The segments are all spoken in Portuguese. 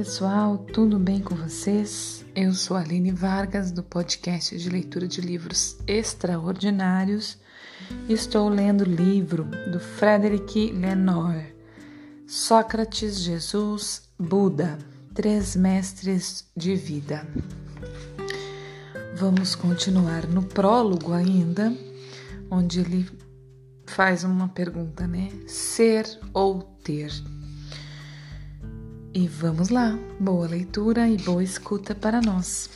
pessoal, tudo bem com vocês? Eu sou Aline Vargas do podcast de leitura de livros extraordinários. Estou lendo o livro do Frederic Lenoir, Sócrates, Jesus, Buda, Três Mestres de Vida. Vamos continuar no prólogo ainda, onde ele faz uma pergunta, né? Ser ou ter? E vamos lá, boa leitura e boa escuta para nós.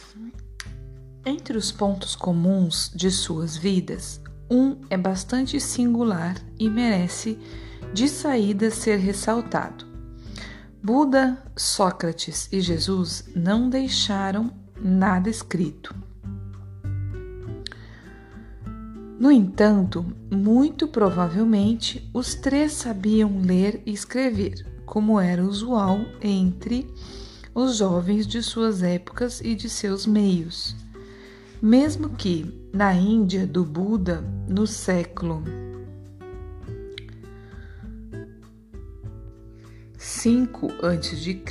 Entre os pontos comuns de suas vidas, um é bastante singular e merece de saída ser ressaltado. Buda, Sócrates e Jesus não deixaram nada escrito. No entanto, muito provavelmente os três sabiam ler e escrever como era usual entre os jovens de suas épocas e de seus meios. Mesmo que na Índia do Buda, no século V a.C.,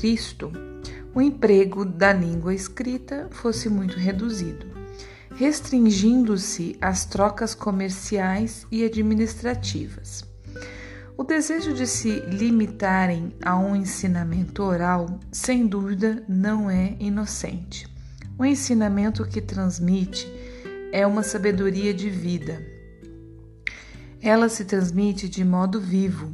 o emprego da língua escrita fosse muito reduzido, restringindo-se às trocas comerciais e administrativas. O desejo de se limitarem a um ensinamento oral, sem dúvida, não é inocente. O ensinamento que transmite é uma sabedoria de vida. Ela se transmite de modo vivo,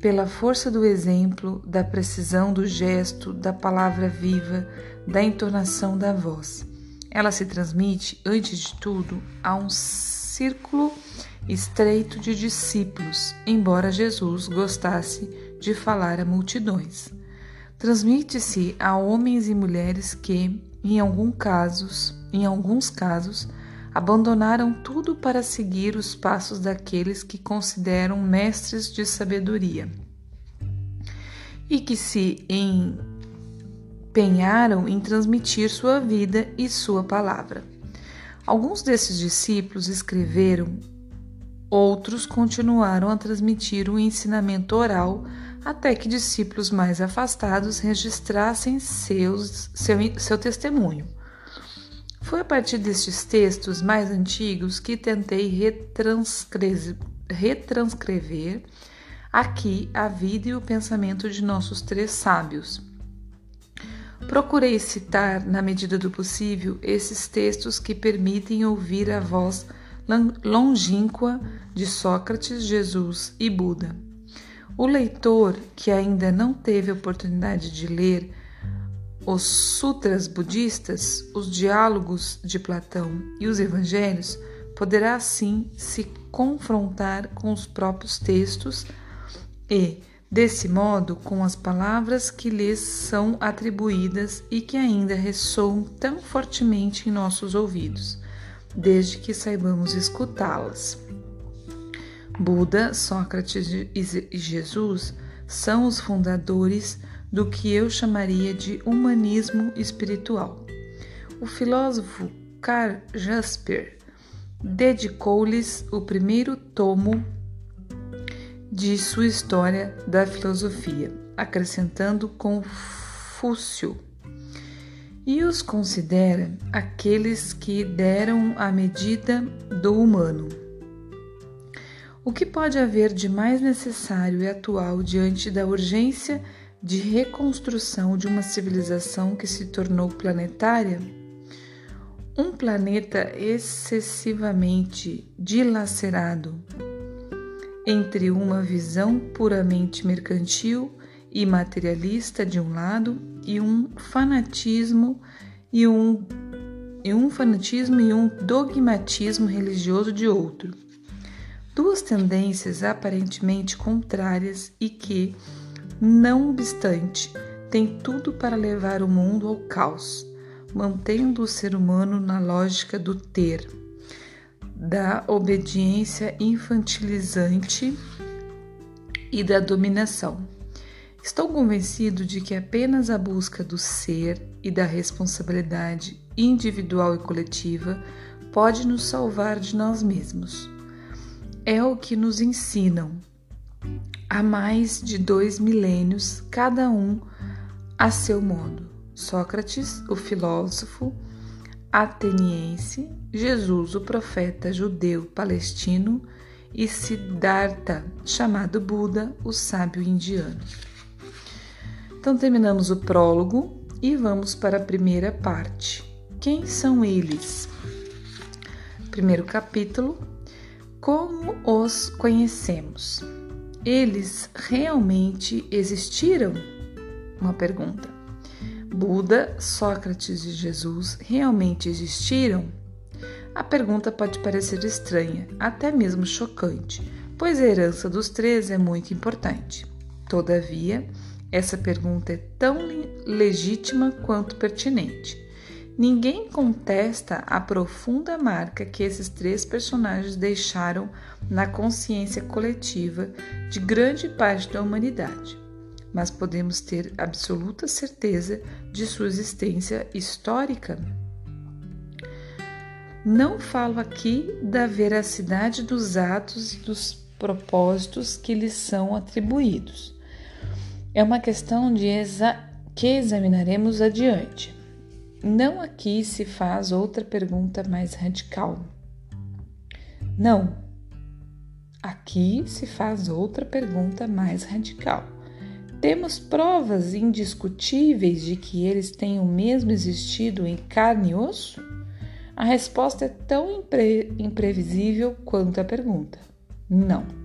pela força do exemplo, da precisão do gesto, da palavra viva, da entonação da voz. Ela se transmite, antes de tudo, a um círculo estreito de discípulos, embora Jesus gostasse de falar a multidões. Transmite-se a homens e mulheres que, em, algum casos, em alguns casos, abandonaram tudo para seguir os passos daqueles que consideram mestres de sabedoria e que se empenharam em transmitir sua vida e sua palavra. Alguns desses discípulos escreveram Outros continuaram a transmitir o ensinamento oral até que discípulos mais afastados registrassem seus, seu, seu testemunho. Foi a partir destes textos mais antigos que tentei retranscrever, aqui a vida e o pensamento de nossos três sábios. Procurei citar, na medida do possível, esses textos que permitem ouvir a voz longínqua de Sócrates, Jesus e Buda. O leitor que ainda não teve oportunidade de ler os sutras budistas, os diálogos de Platão e os evangelhos, poderá assim se confrontar com os próprios textos e, desse modo, com as palavras que lhes são atribuídas e que ainda ressoam tão fortemente em nossos ouvidos desde que saibamos escutá-las. Buda, Sócrates e Jesus são os fundadores do que eu chamaria de humanismo espiritual. O filósofo Karl Jasper dedicou-lhes o primeiro tomo de sua história da filosofia, acrescentando Confúcio e os considera aqueles que deram a medida do humano. O que pode haver de mais necessário e atual diante da urgência de reconstrução de uma civilização que se tornou planetária? Um planeta excessivamente dilacerado entre uma visão puramente mercantil e materialista de um lado e um fanatismo e um, e um fanatismo e um dogmatismo religioso de outro. Duas tendências aparentemente contrárias e que, não obstante, têm tudo para levar o mundo ao caos, mantendo o ser humano na lógica do ter, da obediência infantilizante e da dominação. Estou convencido de que apenas a busca do ser e da responsabilidade individual e coletiva pode nos salvar de nós mesmos. É o que nos ensinam há mais de dois milênios, cada um a seu modo. Sócrates, o filósofo ateniense, Jesus, o profeta judeu palestino, e Siddhartha, chamado Buda, o sábio indiano. Então terminamos o prólogo e vamos para a primeira parte. Quem são eles? Primeiro capítulo: Como os conhecemos? Eles realmente existiram? Uma pergunta. Buda, Sócrates e Jesus realmente existiram? A pergunta pode parecer estranha, até mesmo chocante, pois a herança dos três é muito importante. Todavia, essa pergunta é tão legítima quanto pertinente. Ninguém contesta a profunda marca que esses três personagens deixaram na consciência coletiva de grande parte da humanidade, mas podemos ter absoluta certeza de sua existência histórica não falo aqui da veracidade dos atos e dos propósitos que lhes são atribuídos. É uma questão de exa que examinaremos adiante. Não aqui se faz outra pergunta mais radical. Não. Aqui se faz outra pergunta mais radical. Temos provas indiscutíveis de que eles tenham mesmo existido em carne e osso? A resposta é tão impre imprevisível quanto a pergunta: não.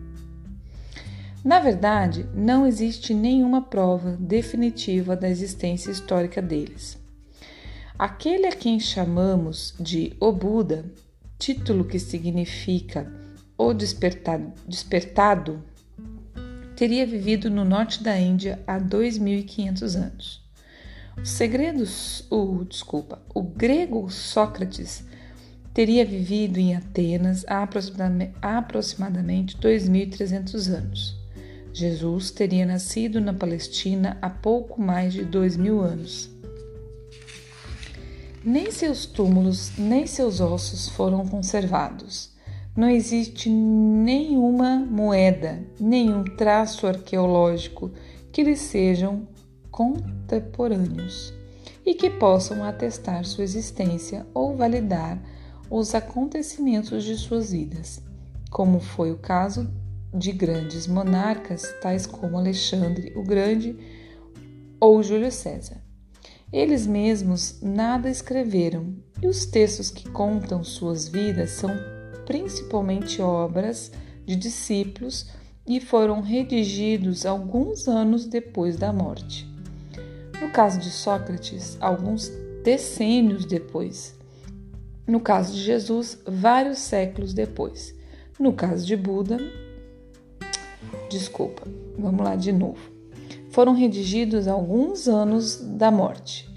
Na verdade, não existe nenhuma prova definitiva da existência histórica deles. Aquele a quem chamamos de O Buda, título que significa o despertado, despertado teria vivido no norte da Índia há 2500 anos. O desculpa, o grego Sócrates teria vivido em Atenas há aproximadamente 2.300 anos. Jesus teria nascido na Palestina há pouco mais de dois mil anos. Nem seus túmulos, nem seus ossos foram conservados. Não existe nenhuma moeda, nenhum traço arqueológico que lhes sejam contemporâneos e que possam atestar sua existência ou validar os acontecimentos de suas vidas, como foi o caso de grandes monarcas tais como Alexandre o Grande ou Júlio César. Eles mesmos nada escreveram e os textos que contam suas vidas são principalmente obras de discípulos e foram redigidos alguns anos depois da morte. No caso de Sócrates, alguns decênios depois. No caso de Jesus, vários séculos depois. No caso de Buda, desculpa, vamos lá de novo. Foram redigidos alguns anos da morte.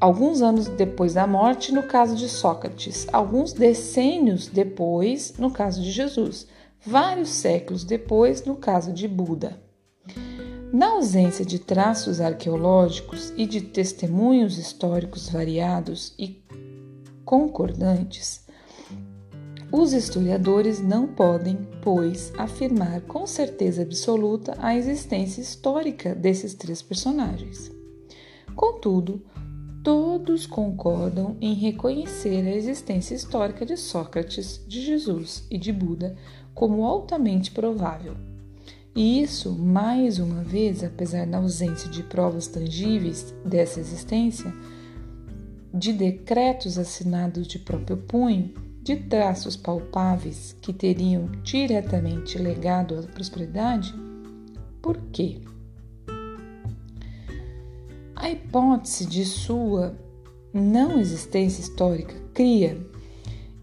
Alguns anos depois da morte, no caso de Sócrates, alguns decênios depois, no caso de Jesus, vários séculos depois, no caso de Buda. Na ausência de traços arqueológicos e de testemunhos históricos variados e concordantes, os historiadores não podem, pois, afirmar com certeza absoluta a existência histórica desses três personagens. Contudo, todos concordam em reconhecer a existência histórica de Sócrates, de Jesus e de Buda como altamente provável. E isso, mais uma vez, apesar da ausência de provas tangíveis dessa existência, de decretos assinados de próprio punho, de traços palpáveis que teriam diretamente legado a prosperidade? Por quê? A hipótese de sua não existência histórica cria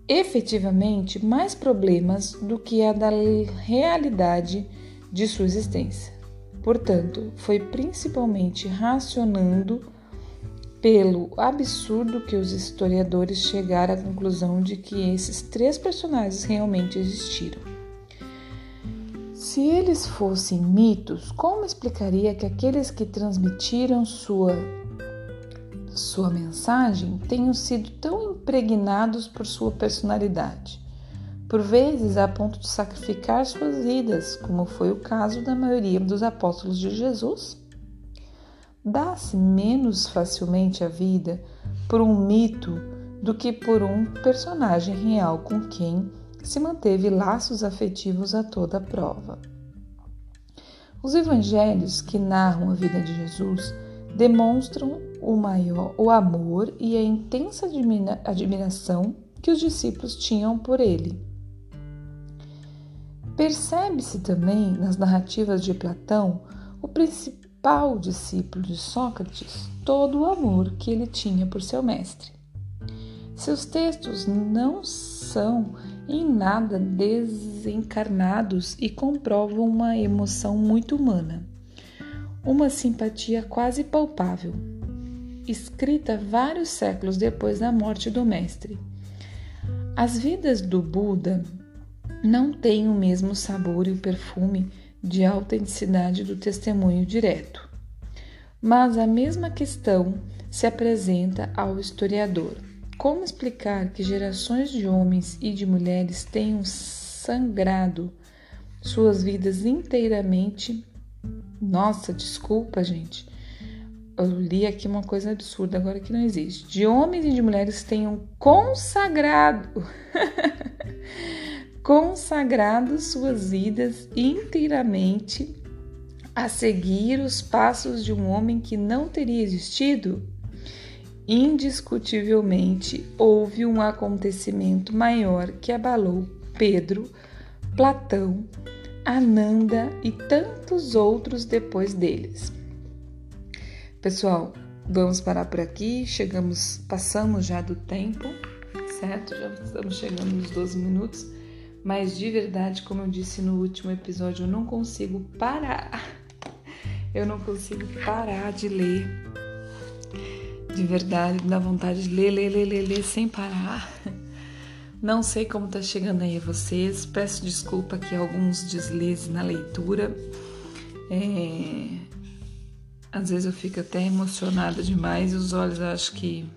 efetivamente mais problemas do que a da realidade de sua existência. Portanto, foi principalmente racionando pelo absurdo que os historiadores chegaram à conclusão de que esses três personagens realmente existiram. Se eles fossem mitos, como explicaria que aqueles que transmitiram sua sua mensagem tenham sido tão impregnados por sua personalidade? por vezes a ponto de sacrificar suas vidas, como foi o caso da maioria dos apóstolos de Jesus. Dá-se menos facilmente a vida por um mito do que por um personagem real com quem se manteve laços afetivos a toda prova. Os evangelhos que narram a vida de Jesus demonstram o maior o amor e a intensa admiração que os discípulos tinham por ele. Percebe-se também nas narrativas de Platão o principal discípulo de Sócrates todo o amor que ele tinha por seu mestre. Seus textos não são em nada desencarnados e comprovam uma emoção muito humana, uma simpatia quase palpável, escrita vários séculos depois da morte do mestre. As vidas do Buda não têm o mesmo sabor e o perfume de autenticidade do testemunho direto. Mas a mesma questão se apresenta ao historiador. Como explicar que gerações de homens e de mulheres tenham sangrado suas vidas inteiramente? Nossa, desculpa, gente. Eu li aqui uma coisa absurda agora que não existe. De homens e de mulheres tenham consagrado consagrado suas vidas inteiramente a seguir os passos de um homem que não teria existido? Indiscutivelmente houve um acontecimento maior que abalou Pedro, Platão, Ananda e tantos outros depois deles. Pessoal, vamos parar por aqui. Chegamos, passamos já do tempo, certo? Já estamos chegando nos 12 minutos. Mas de verdade, como eu disse no último episódio, eu não consigo parar. Eu não consigo parar de ler. De verdade, dá vontade de ler, ler, ler, ler, ler sem parar. Não sei como tá chegando aí a vocês. Peço desculpa aqui alguns deslizes na leitura. É... Às vezes eu fico até emocionada demais e os olhos acho que.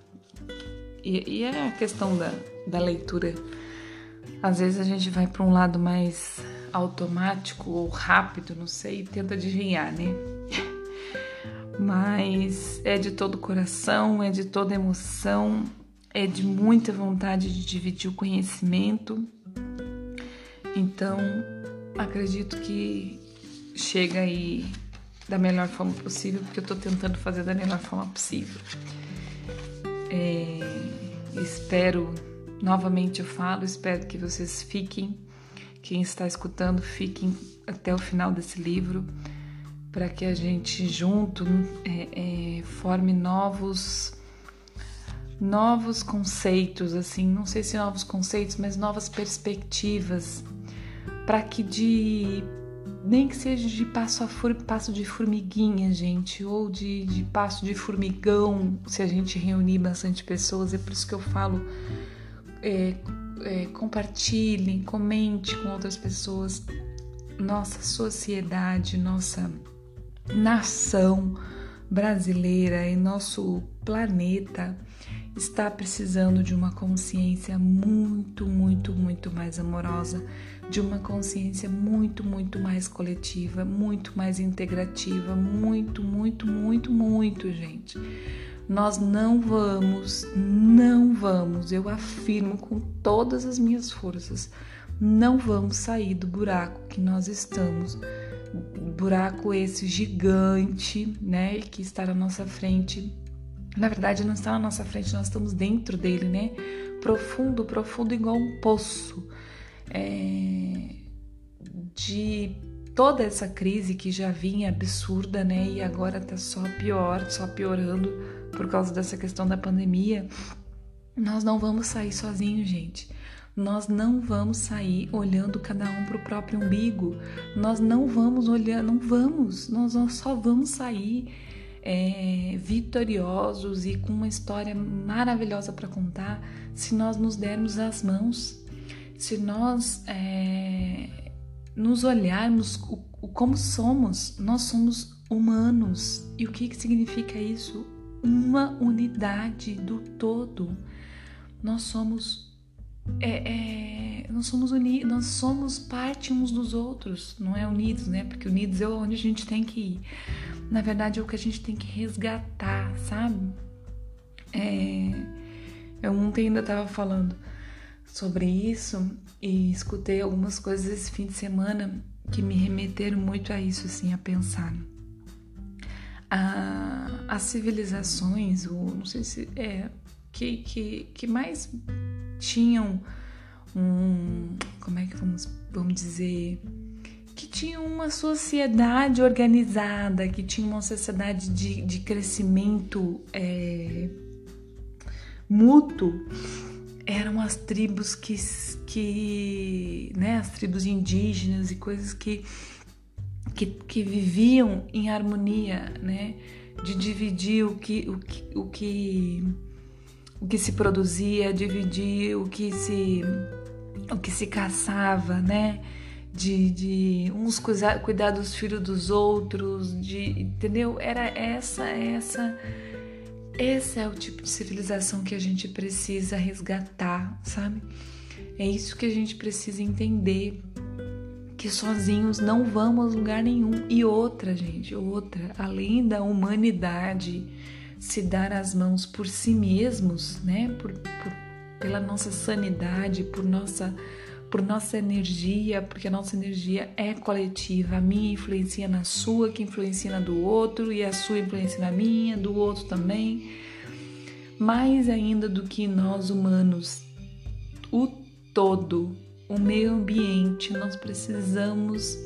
E, e é a questão da, da leitura às vezes a gente vai para um lado mais automático ou rápido, não sei, tenta adivinhar, né? Mas é de todo coração, é de toda emoção, é de muita vontade de dividir o conhecimento. Então, acredito que chega aí da melhor forma possível, porque eu estou tentando fazer da melhor forma possível. É, espero Novamente eu falo, espero que vocês fiquem, quem está escutando, fiquem até o final desse livro, para que a gente junto é, é, forme novos novos conceitos, assim, não sei se novos conceitos, mas novas perspectivas, para que de nem que seja de passo a passo de formiguinha, gente, ou de, de passo de formigão, se a gente reunir bastante pessoas, é por isso que eu falo é, é, compartilhem, comente com outras pessoas. Nossa sociedade, nossa nação brasileira e nosso planeta está precisando de uma consciência muito, muito, muito mais amorosa, de uma consciência muito, muito mais coletiva, muito mais integrativa, muito, muito, muito, muito, gente. Nós não vamos, não vamos, eu afirmo com todas as minhas forças, não vamos sair do buraco que nós estamos. Buraco esse gigante, né, que está na nossa frente. Na verdade, não está na nossa frente, nós estamos dentro dele, né? Profundo, profundo, igual um poço. É, de toda essa crise que já vinha absurda, né? E agora tá só pior, só piorando por causa dessa questão da pandemia. Nós não vamos sair sozinhos, gente. Nós não vamos sair olhando cada um para o próprio umbigo. Nós não vamos olhar, não vamos. Nós só vamos sair é, vitoriosos e com uma história maravilhosa para contar se nós nos dermos as mãos, se nós é, nos olharmos o, como somos, nós somos humanos. E o que, que significa isso? Uma unidade do todo. Nós somos. É, é, nós somos unidos, nós somos parte uns dos outros, não é unidos, né? Porque unidos é onde a gente tem que ir. na verdade, é o que a gente tem que resgatar, sabe? É, eu ontem ainda estava falando sobre isso e escutei algumas coisas esse fim de semana que me remeteram muito a isso, assim, a pensar. A, as civilizações, ou não sei se é, que, que, que mais tinham um, como é que vamos, vamos dizer, que tinham uma sociedade organizada, que tinha uma sociedade de, de crescimento é, mútuo, eram as tribos que, que né, as tribos indígenas e coisas que, que, que viviam em harmonia, né, de dividir o que, o que, o que, o que se produzia, dividir o que se, o que se caçava, né, de, de uns cuidar, cuidar dos filhos dos outros, de entendeu? Era essa essa esse é o tipo de civilização que a gente precisa resgatar, sabe? É isso que a gente precisa entender. Que sozinhos não vamos a lugar nenhum. E outra, gente, outra, além da humanidade se dar as mãos por si mesmos, né? Por, por pela nossa sanidade, por nossa por nossa energia, porque a nossa energia é coletiva. A minha influencia na sua, que influencia na do outro, e a sua influencia na minha, do outro também. Mais ainda do que nós humanos, o todo, o meio ambiente, nós precisamos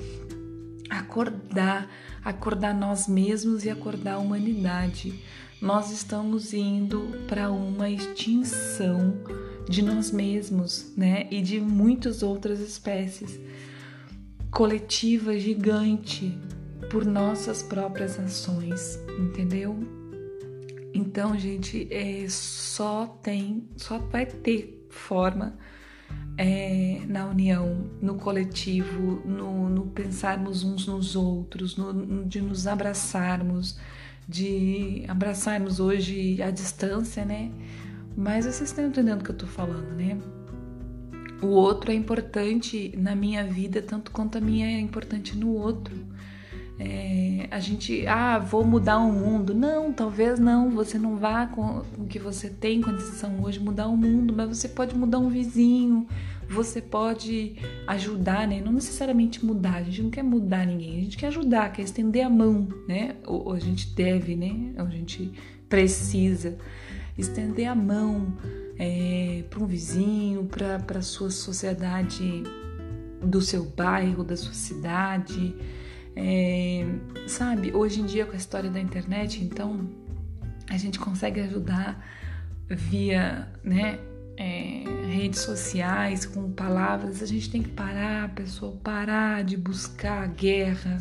acordar, acordar nós mesmos e acordar a humanidade. Nós estamos indo para uma extinção de nós mesmos, né? E de muitas outras espécies. Coletiva gigante por nossas próprias ações, entendeu? Então, gente, é, só tem, só vai ter forma é, na união, no coletivo, no, no, pensarmos uns nos outros, no, de nos abraçarmos, de abraçarmos hoje à distância, né? Mas vocês estão entendendo o que eu tô falando, né? O outro é importante na minha vida tanto quanto a minha é importante no outro. É, a gente, ah, vou mudar o mundo. Não, talvez não. Você não vá com o que você tem condição hoje mudar o mundo, mas você pode mudar um vizinho, você pode ajudar, né? Não necessariamente mudar. A gente não quer mudar ninguém, a gente quer ajudar, quer estender a mão, né? Ou, ou a gente deve, né? Ou a gente precisa estender a mão é, para um vizinho, para a sua sociedade do seu bairro, da sua cidade. É, sabe, hoje em dia com a história da internet, então a gente consegue ajudar via né, é, redes sociais, com palavras. A gente tem que parar, pessoal, parar de buscar guerra,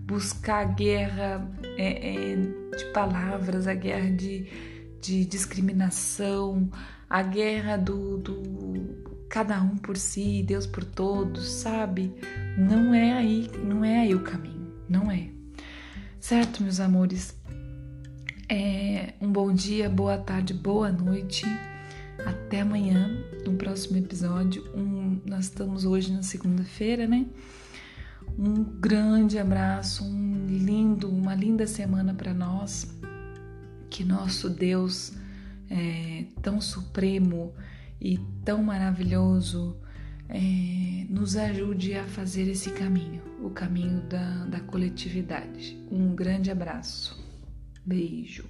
buscar a guerra é, é de palavras, a guerra de de discriminação, a guerra do, do cada um por si, Deus por todos, sabe? Não é aí, não é aí o caminho, não é. Certo, meus amores? É, um bom dia, boa tarde, boa noite. Até amanhã, no próximo episódio. Um, nós estamos hoje na segunda-feira, né? Um grande abraço, um lindo, uma linda semana para nós que nosso Deus é, tão supremo e tão maravilhoso é, nos ajude a fazer esse caminho, o caminho da, da coletividade. Um grande abraço. Beijo.